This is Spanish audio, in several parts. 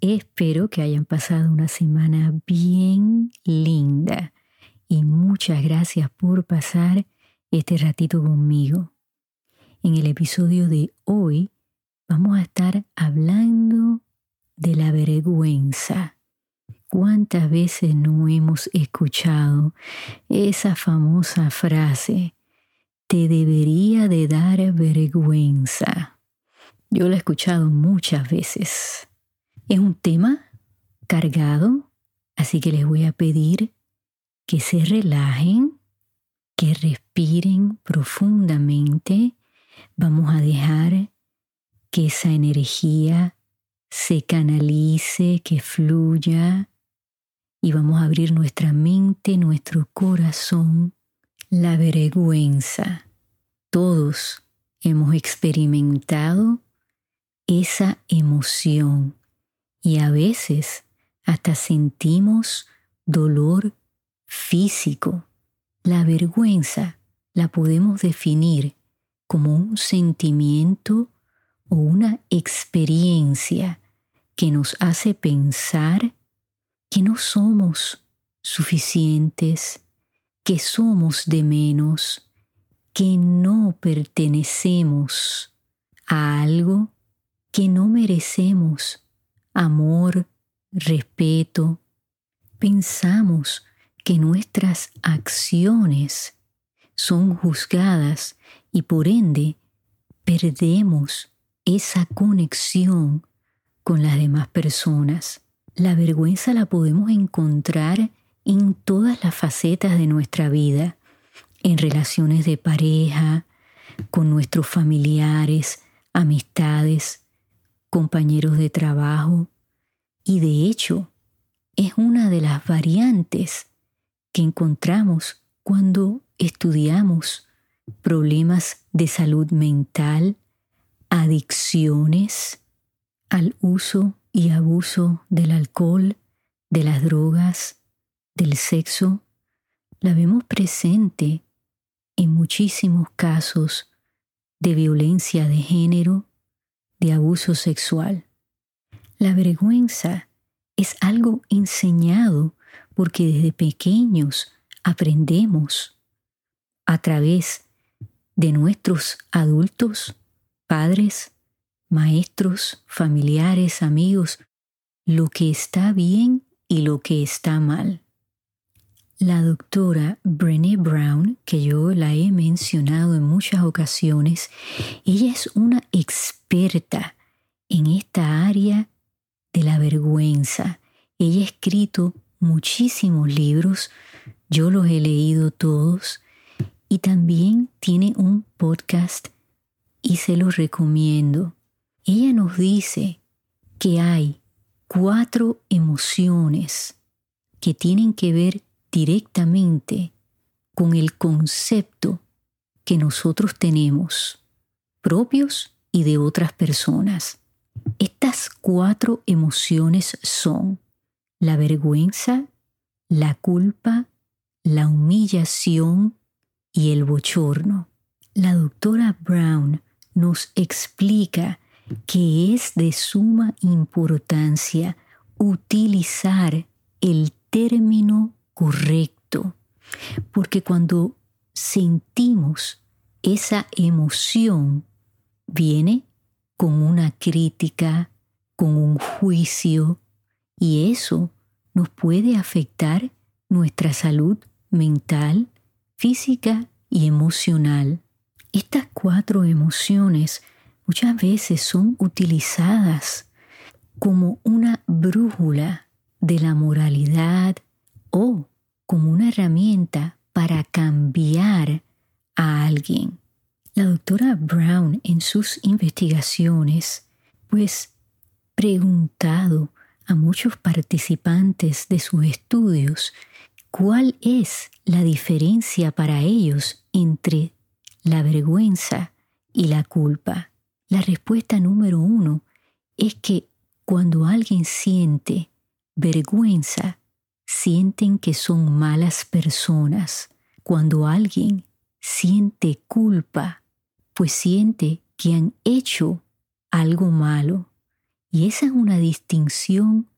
espero que hayan pasado una semana bien linda y muchas gracias por pasar este ratito conmigo. En el episodio de hoy vamos a estar hablando de la vergüenza. ¿Cuántas veces no hemos escuchado esa famosa frase? Te debería de dar vergüenza. Yo la he escuchado muchas veces. Es un tema cargado, así que les voy a pedir que se relajen, que respiren profundamente. Vamos a dejar que esa energía se canalice, que fluya y vamos a abrir nuestra mente, nuestro corazón, la vergüenza. Todos hemos experimentado esa emoción y a veces hasta sentimos dolor físico. La vergüenza la podemos definir como un sentimiento o una experiencia que nos hace pensar que no somos suficientes, que somos de menos, que no pertenecemos a algo que no merecemos amor, respeto. Pensamos que nuestras acciones son juzgadas y por ende perdemos esa conexión con las demás personas. La vergüenza la podemos encontrar en todas las facetas de nuestra vida, en relaciones de pareja, con nuestros familiares, amistades, compañeros de trabajo. Y de hecho es una de las variantes que encontramos cuando estudiamos problemas de salud mental, adicciones al uso y abuso del alcohol, de las drogas, del sexo, la vemos presente en muchísimos casos de violencia de género, de abuso sexual. La vergüenza es algo enseñado porque desde pequeños aprendemos a través de nuestros adultos padres, maestros, familiares, amigos, lo que está bien y lo que está mal. La doctora Brené Brown, que yo la he mencionado en muchas ocasiones, ella es una experta en esta área de la vergüenza. Ella ha escrito muchísimos libros, yo los he leído todos, y también tiene un podcast y se los recomiendo. Ella nos dice que hay cuatro emociones que tienen que ver directamente con el concepto que nosotros tenemos, propios y de otras personas. Estas cuatro emociones son la vergüenza, la culpa, la humillación y el bochorno. La doctora Brown nos explica que es de suma importancia utilizar el término correcto, porque cuando sentimos esa emoción, viene con una crítica, con un juicio, y eso nos puede afectar nuestra salud mental, física y emocional. Estas cuatro emociones muchas veces son utilizadas como una brújula de la moralidad o como una herramienta para cambiar a alguien. La doctora Brown en sus investigaciones, pues, preguntado a muchos participantes de sus estudios cuál es la diferencia para ellos entre la vergüenza y la culpa. La respuesta número uno es que cuando alguien siente vergüenza, sienten que son malas personas. Cuando alguien siente culpa, pues siente que han hecho algo malo. Y esa es una distinción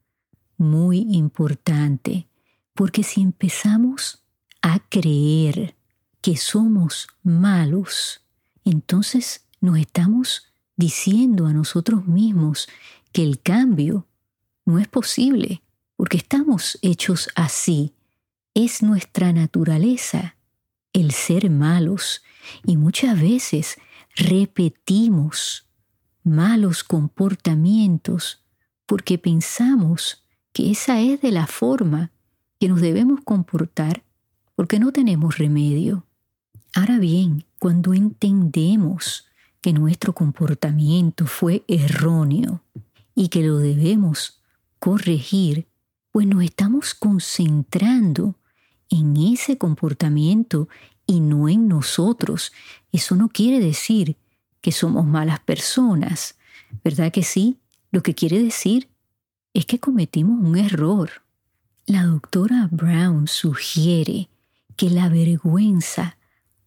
muy importante, porque si empezamos a creer que somos malos, entonces nos estamos diciendo a nosotros mismos que el cambio no es posible, porque estamos hechos así. Es nuestra naturaleza el ser malos y muchas veces repetimos malos comportamientos porque pensamos que esa es de la forma que nos debemos comportar porque no tenemos remedio. Ahora bien, cuando entendemos que nuestro comportamiento fue erróneo y que lo debemos corregir, pues nos estamos concentrando en ese comportamiento y no en nosotros. Eso no quiere decir que somos malas personas, ¿verdad que sí? Lo que quiere decir es que cometimos un error. La doctora Brown sugiere que la vergüenza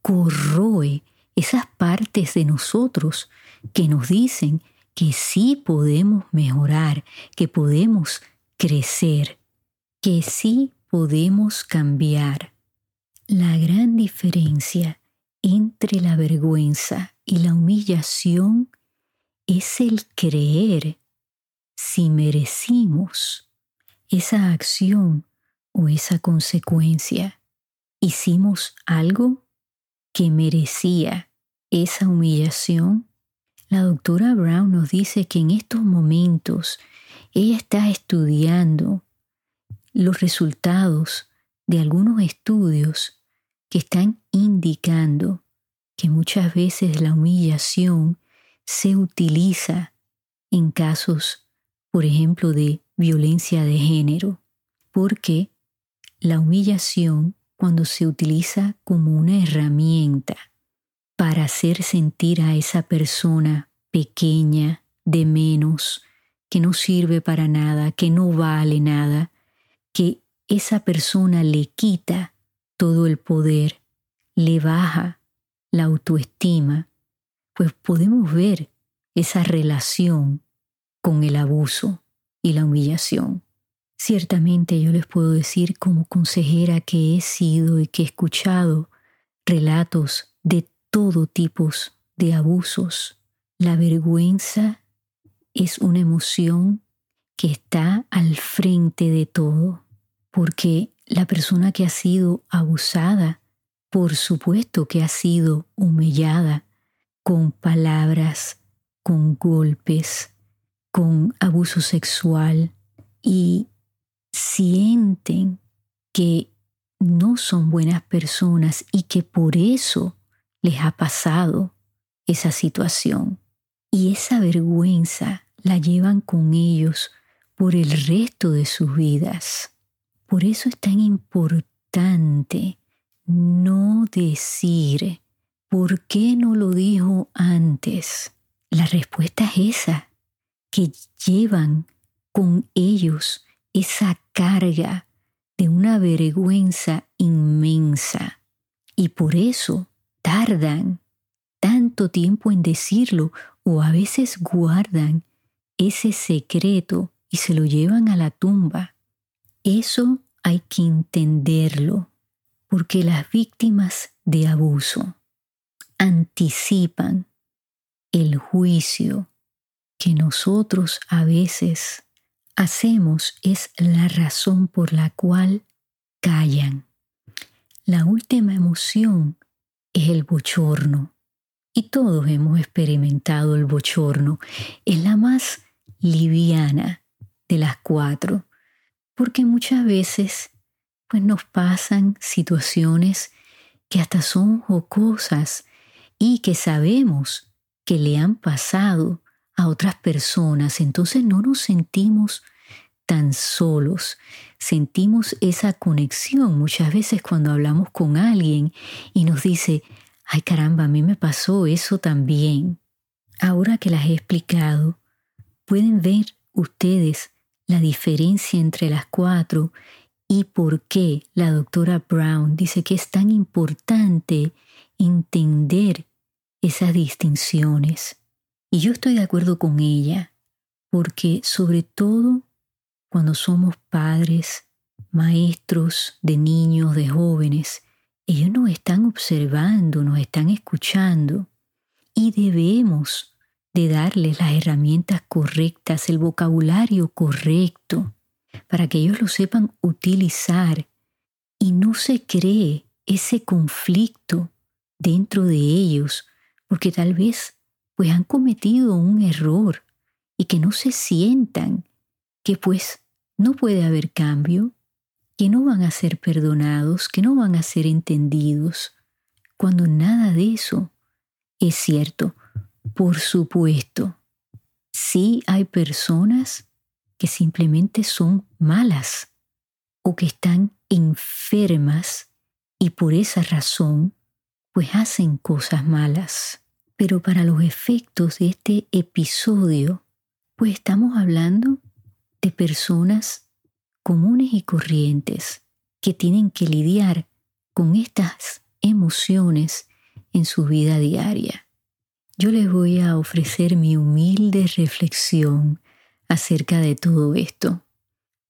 corroe esas partes de nosotros que nos dicen que sí podemos mejorar, que podemos crecer, que sí podemos cambiar. La gran diferencia entre la vergüenza y la humillación es el creer si merecimos esa acción o esa consecuencia. Hicimos algo que merecía esa humillación. La doctora Brown nos dice que en estos momentos ella está estudiando los resultados de algunos estudios que están indicando que muchas veces la humillación se utiliza en casos, por ejemplo, de violencia de género, porque la humillación, cuando se utiliza como una herramienta hacer sentir a esa persona pequeña, de menos, que no sirve para nada, que no vale nada, que esa persona le quita todo el poder, le baja la autoestima, pues podemos ver esa relación con el abuso y la humillación. Ciertamente yo les puedo decir como consejera que he sido y que he escuchado relatos de todo tipo de abusos. La vergüenza es una emoción que está al frente de todo, porque la persona que ha sido abusada, por supuesto que ha sido humillada con palabras, con golpes, con abuso sexual y sienten que no son buenas personas y que por eso les ha pasado esa situación. Y esa vergüenza la llevan con ellos por el resto de sus vidas. Por eso es tan importante no decir, ¿por qué no lo dijo antes? La respuesta es esa, que llevan con ellos esa carga de una vergüenza inmensa y por eso tardan tanto tiempo en decirlo o a veces guardan ese secreto y se lo llevan a la tumba. Eso hay que entenderlo, porque las víctimas de abuso anticipan el juicio que nosotros a veces hacemos es la razón por la cual callan. La última emoción es el bochorno. Y todos hemos experimentado el bochorno. Es la más liviana de las cuatro, porque muchas veces pues nos pasan situaciones que hasta son jocosas y que sabemos que le han pasado a otras personas, entonces no nos sentimos tan solos, sentimos esa conexión muchas veces cuando hablamos con alguien y nos dice, ay caramba, a mí me pasó eso también. Ahora que las he explicado, pueden ver ustedes la diferencia entre las cuatro y por qué la doctora Brown dice que es tan importante entender esas distinciones. Y yo estoy de acuerdo con ella, porque sobre todo cuando somos padres, maestros de niños, de jóvenes, ellos nos están observando, nos están escuchando y debemos de darles las herramientas correctas, el vocabulario correcto, para que ellos lo sepan utilizar y no se cree ese conflicto dentro de ellos, porque tal vez pues han cometido un error y que no se sientan que pues no puede haber cambio, que no van a ser perdonados, que no van a ser entendidos, cuando nada de eso es cierto. Por supuesto, sí hay personas que simplemente son malas o que están enfermas y por esa razón pues hacen cosas malas. Pero para los efectos de este episodio, pues estamos hablando de personas comunes y corrientes que tienen que lidiar con estas emociones en su vida diaria. Yo les voy a ofrecer mi humilde reflexión acerca de todo esto.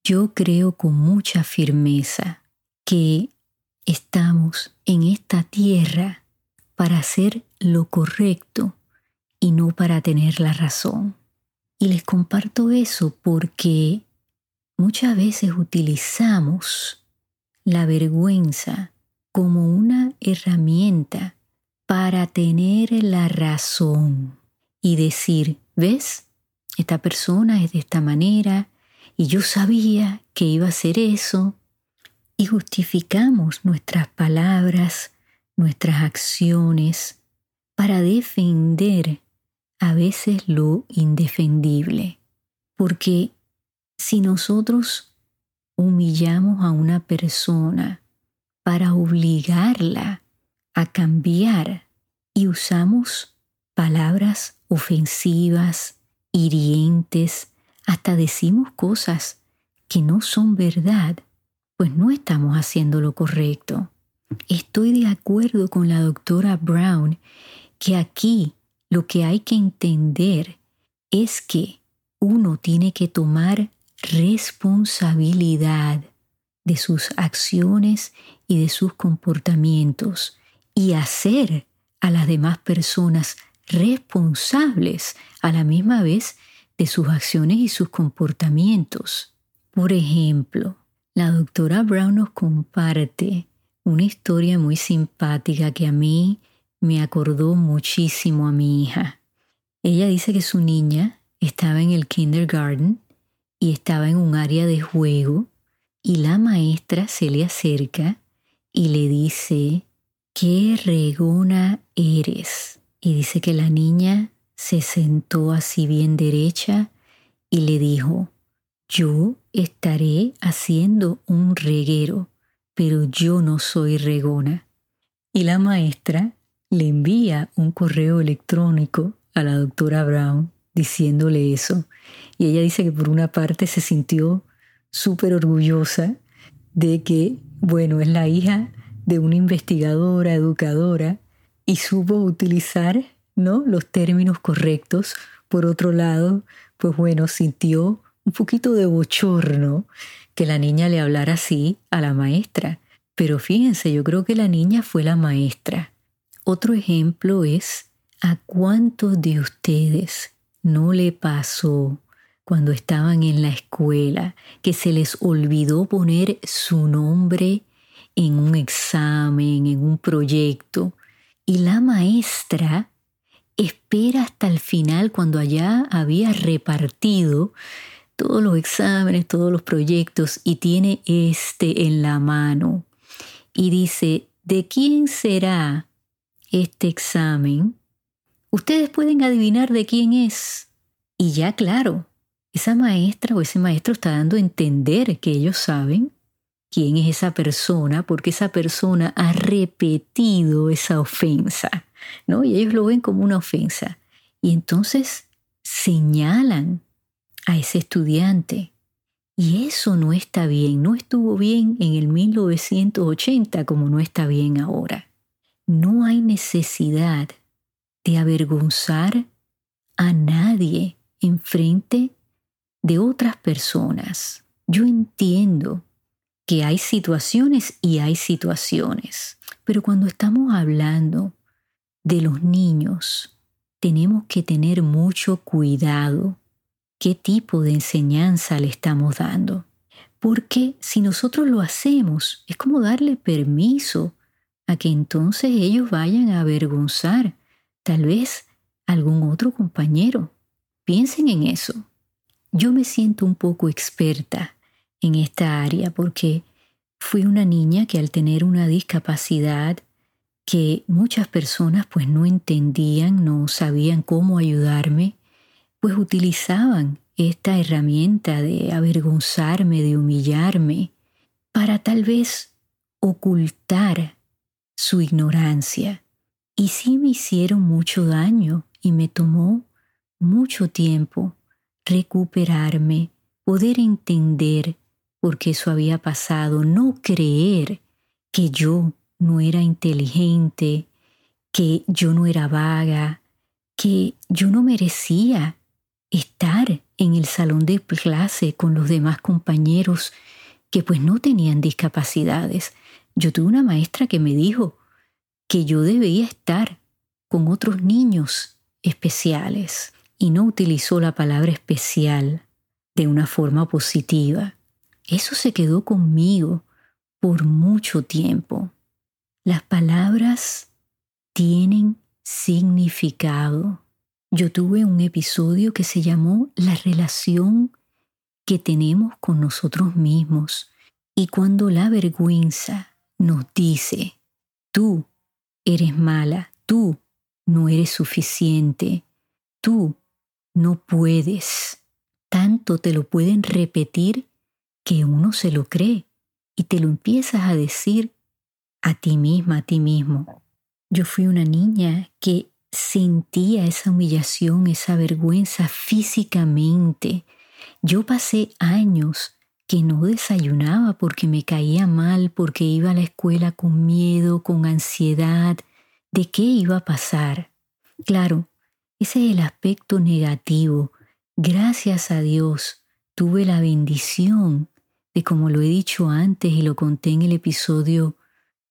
Yo creo con mucha firmeza que estamos en esta tierra para hacer lo correcto y no para tener la razón. Y les comparto eso porque muchas veces utilizamos la vergüenza como una herramienta para tener la razón y decir, ¿ves? Esta persona es de esta manera y yo sabía que iba a hacer eso. Y justificamos nuestras palabras, nuestras acciones para defender a veces lo indefendible. Porque si nosotros humillamos a una persona para obligarla a cambiar y usamos palabras ofensivas, hirientes, hasta decimos cosas que no son verdad, pues no estamos haciendo lo correcto. Estoy de acuerdo con la doctora Brown que aquí lo que hay que entender es que uno tiene que tomar responsabilidad de sus acciones y de sus comportamientos y hacer a las demás personas responsables a la misma vez de sus acciones y sus comportamientos. Por ejemplo, la doctora Brown nos comparte una historia muy simpática que a mí me acordó muchísimo a mi hija. Ella dice que su niña estaba en el kindergarten y estaba en un área de juego y la maestra se le acerca y le dice, qué regona eres. Y dice que la niña se sentó así bien derecha y le dijo, yo estaré haciendo un reguero, pero yo no soy regona. Y la maestra le envía un correo electrónico a la doctora Brown diciéndole eso. Y ella dice que por una parte se sintió súper orgullosa de que, bueno, es la hija de una investigadora, educadora, y supo utilizar ¿no? los términos correctos. Por otro lado, pues bueno, sintió un poquito de bochorno que la niña le hablara así a la maestra. Pero fíjense, yo creo que la niña fue la maestra. Otro ejemplo es a cuántos de ustedes no le pasó cuando estaban en la escuela que se les olvidó poner su nombre en un examen, en un proyecto, y la maestra espera hasta el final cuando allá había repartido todos los exámenes, todos los proyectos y tiene este en la mano y dice, ¿de quién será este examen, ustedes pueden adivinar de quién es. Y ya claro, esa maestra o ese maestro está dando a entender que ellos saben quién es esa persona porque esa persona ha repetido esa ofensa, ¿no? Y ellos lo ven como una ofensa. Y entonces señalan a ese estudiante. Y eso no está bien, no estuvo bien en el 1980 como no está bien ahora. No hay necesidad de avergonzar a nadie en frente de otras personas. Yo entiendo que hay situaciones y hay situaciones, pero cuando estamos hablando de los niños, tenemos que tener mucho cuidado qué tipo de enseñanza le estamos dando. Porque si nosotros lo hacemos, es como darle permiso a que entonces ellos vayan a avergonzar tal vez algún otro compañero. Piensen en eso. Yo me siento un poco experta en esta área porque fui una niña que al tener una discapacidad que muchas personas pues no entendían, no sabían cómo ayudarme, pues utilizaban esta herramienta de avergonzarme, de humillarme, para tal vez ocultar su ignorancia. Y sí me hicieron mucho daño y me tomó mucho tiempo recuperarme, poder entender por qué eso había pasado, no creer que yo no era inteligente, que yo no era vaga, que yo no merecía estar en el salón de clase con los demás compañeros que pues no tenían discapacidades. Yo tuve una maestra que me dijo que yo debía estar con otros niños especiales y no utilizó la palabra especial de una forma positiva. Eso se quedó conmigo por mucho tiempo. Las palabras tienen significado. Yo tuve un episodio que se llamó La relación que tenemos con nosotros mismos. Y cuando la vergüenza nos dice, tú eres mala, tú no eres suficiente, tú no puedes, tanto te lo pueden repetir que uno se lo cree y te lo empiezas a decir a ti misma, a ti mismo. Yo fui una niña que sentía esa humillación, esa vergüenza físicamente. Yo pasé años que no desayunaba porque me caía mal, porque iba a la escuela con miedo, con ansiedad de qué iba a pasar. Claro, ese es el aspecto negativo. Gracias a Dios tuve la bendición de, como lo he dicho antes y lo conté en el episodio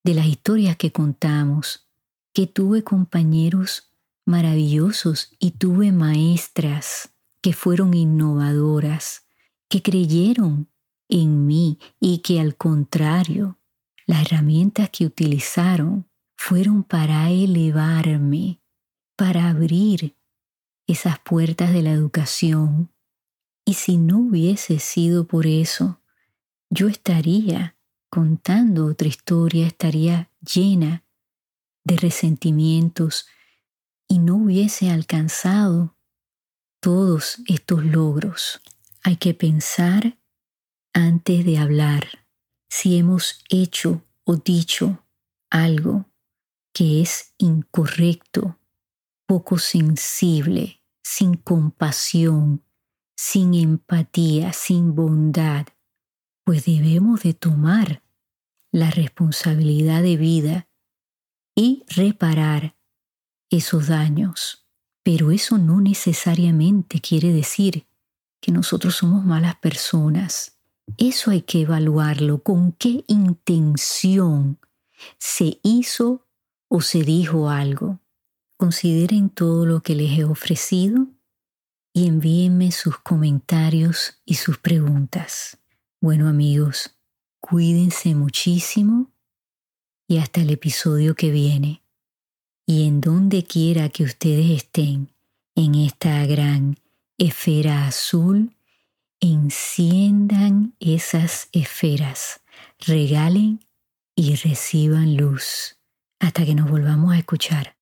de las historias que contamos, que tuve compañeros maravillosos y tuve maestras que fueron innovadoras, que creyeron en mí y que al contrario, las herramientas que utilizaron fueron para elevarme, para abrir esas puertas de la educación. Y si no hubiese sido por eso, yo estaría contando otra historia, estaría llena de resentimientos, y no hubiese alcanzado todos estos logros. Hay que pensar antes de hablar si hemos hecho o dicho algo que es incorrecto, poco sensible, sin compasión, sin empatía, sin bondad, pues debemos de tomar la responsabilidad de vida y reparar esos daños. Pero eso no necesariamente quiere decir que nosotros somos malas personas. Eso hay que evaluarlo. ¿Con qué intención se hizo o se dijo algo? Consideren todo lo que les he ofrecido y envíenme sus comentarios y sus preguntas. Bueno amigos, cuídense muchísimo y hasta el episodio que viene y en donde quiera que ustedes estén en esta gran esfera azul, enciendan esas esferas, regalen y reciban luz hasta que nos volvamos a escuchar.